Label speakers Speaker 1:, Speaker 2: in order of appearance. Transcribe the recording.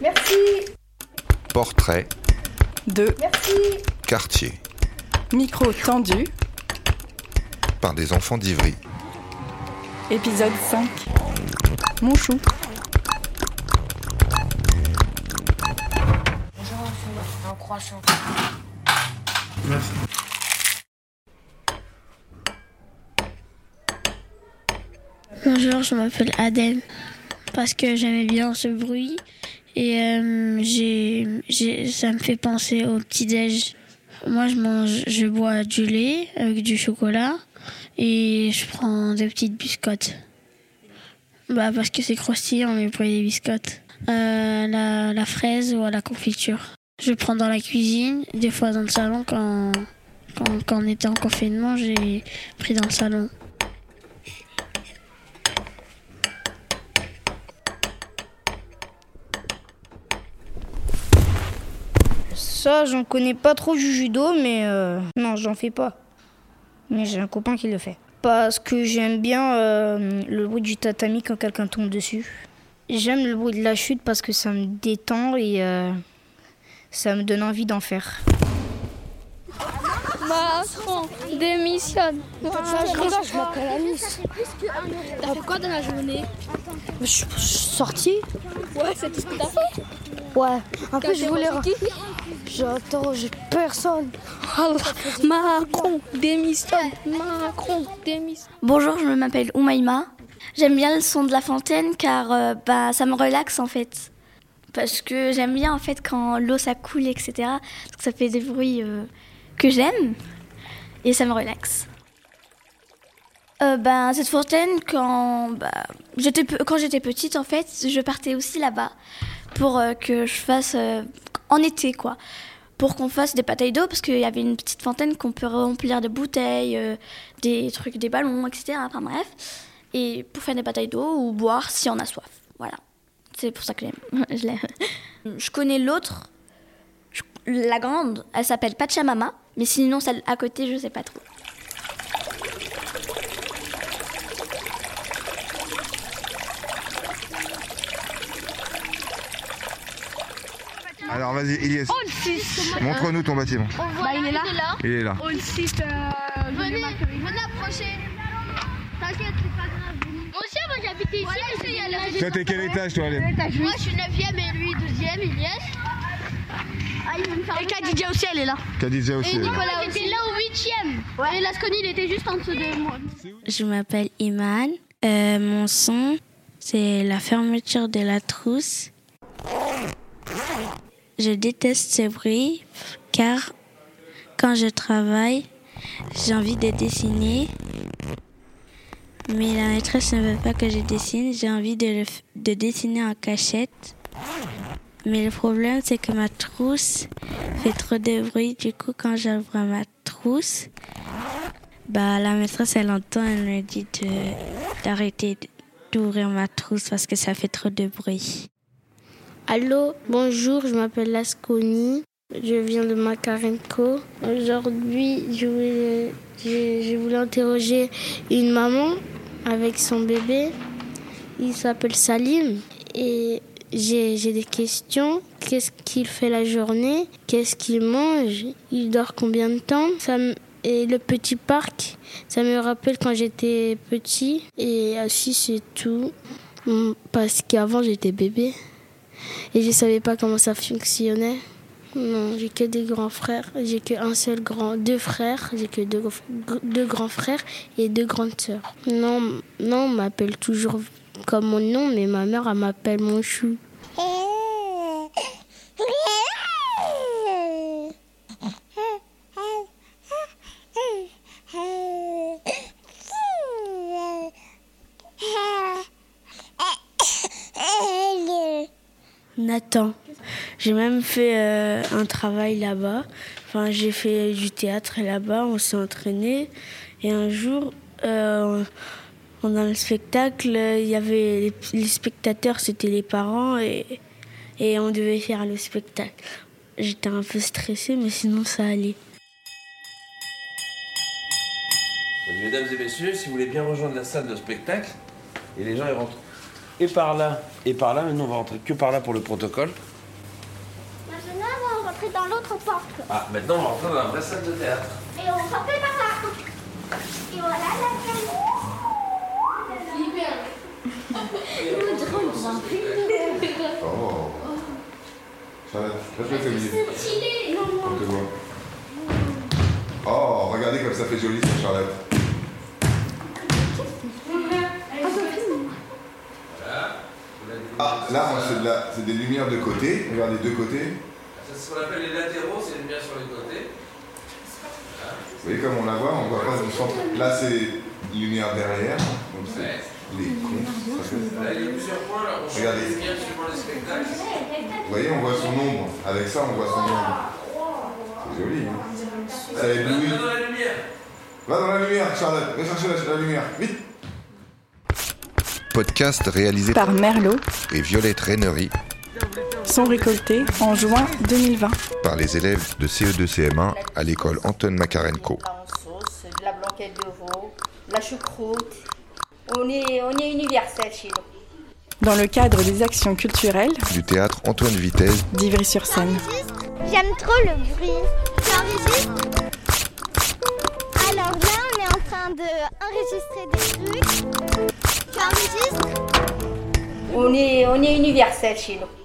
Speaker 1: Merci.
Speaker 2: Portrait.
Speaker 3: De
Speaker 1: Merci.
Speaker 2: Quartier.
Speaker 3: Micro tendu.
Speaker 2: Par des enfants d'Ivry.
Speaker 3: Épisode 5. Mon chou.
Speaker 4: Un croissant.
Speaker 5: Bonjour, je m'appelle Adem parce que j'aimais bien ce bruit et euh, j'ai, ça me fait penser au petit-déj. Moi, je mange, je bois du lait avec du chocolat et je prends des petites biscottes. Bah, parce que c'est croustillant, mais pour des biscottes. Euh, la, fraise ou à la confiture. Je prends dans la cuisine, des fois dans le salon quand, quand on était en confinement, j'ai pris dans le salon.
Speaker 1: Ça, j'en connais pas trop du judo, mais euh, non, j'en fais pas. Mais j'ai un copain qui le fait. Parce que j'aime bien euh, le bruit du tatami quand quelqu'un tombe dessus. J'aime le bruit de la chute parce que ça me détend et euh, ça me donne envie d'en faire.
Speaker 6: Macron démissionne.
Speaker 4: je m'appelle Alice.
Speaker 6: T'as fait quoi dans la journée
Speaker 4: Je suis sortie
Speaker 6: Ouais, c'est tout ce que t'as fait.
Speaker 4: Ouais. En plus, je voulais. J'ai personne.
Speaker 6: Macron démissionne. Macron démissionne.
Speaker 5: Bonjour, je m'appelle Oumaima. J'aime bien le son de la fontaine car euh, bah, ça me relaxe en fait. Parce que j'aime bien en fait quand l'eau ça coule, etc. Parce que ça fait des bruits euh, que j'aime et ça me relaxe. Euh, ben, cette fontaine, quand, bah, j'étais, quand j'étais petite, en fait, je partais aussi là-bas pour euh, que je fasse euh, en été, quoi. Pour qu'on fasse des batailles d'eau, parce qu'il y avait une petite fontaine qu'on peut remplir de bouteilles, des trucs, des ballons, etc. Enfin bref. Et pour faire des batailles d'eau ou boire si on a soif. Voilà. C'est pour ça que je, l'ai. je connais l'autre, la grande, elle s'appelle Pachamama, mais sinon celle à côté, je sais pas trop.
Speaker 2: Alors vas-y, Ilyes. Montre-nous ton bâtiment.
Speaker 6: Bah, il est là.
Speaker 2: Il est là.
Speaker 6: Au site. venez, venez approcher. T'inquiète, c'est pas grave. Moi aussi, moi j'habitais ici, mais c'est y.
Speaker 2: Toi, t'es quel étage, toi, Alem
Speaker 6: Moi, je suis 9ème et lui 12ème, il y est. Ah, il me Et Khadija aussi, elle est là.
Speaker 2: Khadija aussi.
Speaker 6: Et. Nicolas était là au 8ème. Et Lasconi, il était juste en dessous de moi.
Speaker 5: Je m'appelle Iman. Euh, mon son, c'est la fermeture de la trousse. Je déteste ce bruit car quand je travaille, j'ai envie de dessiner. Mais la maîtresse ne veut pas que je dessine. J'ai envie de, le f- de dessiner en cachette. Mais le problème, c'est que ma trousse fait trop de bruit. Du coup, quand j'ouvre ma trousse, bah, la maîtresse, elle entend, elle me dit d'arrêter d'ouvrir ma trousse parce que ça fait trop de bruit.
Speaker 7: Allô, bonjour, je m'appelle Lasconi, je viens de Makarenko. Aujourd'hui, je voulais, interroger une maman avec son bébé. Il s'appelle Salim j'ai des questions. Qu'est-ce qu'il fait la journée? Qu'est-ce qu'il mange? Il dort combien de temps? Ça et le petit parc, ça me rappelle quand j'étais petit. Et ainsi, c'est tout. Mm, Parce qu'avant, j'étais bébé. Et je savais pas comment ça fonctionnait. Non, j'ai que des grands frères. J'ai qu'un seul grand, deux frères. J'ai que deux, deux grands frères et deux grandes sœurs. Non, non, on m'appelle toujours comme mon nom, mais ma mère, elle m'appelle mon chou. Nathan. J'ai même fait euh, un travail là-bas. Enfin, j'ai fait du théâtre là-bas, on s'est entraîné. Et un jour, euh, pendant le spectacle, il y avait les, spectateurs, c'était les parents et, et on devait faire le spectacle. J'étais un peu stressée, mais sinon ça allait.
Speaker 8: Mesdames et messieurs, si vous voulez bien rejoindre la salle de spectacle, et les gens ils rentrent et par là, et par là. Maintenant, on va rentrer que par là pour le protocole.
Speaker 6: Maintenant, on va rentrer dans l'autre porte.
Speaker 8: Ah, maintenant, on va rentrer dans la vraie salle de théâtre.
Speaker 6: Et on sortait par là. Et voilà la salle.
Speaker 2: Oh. Olivier.
Speaker 6: Stylé.
Speaker 2: Oh, regardez comme ça fait joli ça, Charlotte. Là, moi, c'est de la- c'est des lumières de côté. Regardez, deux côtés.
Speaker 8: C'est ce qu'on appelle les latéraux, c'est les lumières sur les côtés.
Speaker 2: Vous voyez comme on la voit, on voit pas centre. Là, c'est lumière derrière. Donc, c'est les cons.
Speaker 8: Là, il y a plusieurs points, là. On
Speaker 2: Regardez.
Speaker 8: les lumières suivant les spectacles.
Speaker 2: Vous voyez, on voit son ombre. Avec ça, on voit son ombre. C'est joli, hein Ça éblouit.
Speaker 8: Va dans la lumière.
Speaker 2: Va dans la lumière, Charlotte. Va chercher la, la lumière. Vite
Speaker 9: Podcast réalisé
Speaker 3: Par Merlot,
Speaker 9: et Violette Rainery
Speaker 3: sont récoltés en juin 2020.
Speaker 9: par les élèves de CE2-CM1 à l'école Anton Makarenko.
Speaker 10: La en sauce, de la blanquette de veau, de la choucroute. On est, on est universel chez nous.
Speaker 3: Dans le cadre des actions culturelles
Speaker 9: Du théâtre Antoine Vitesse
Speaker 3: d'Ivry-sur-Seine.
Speaker 6: J'aime trop le bruit. Tu enregistres Alors là, on est en train d'enregistrer des trucs.
Speaker 10: On est, on est universel chez nous.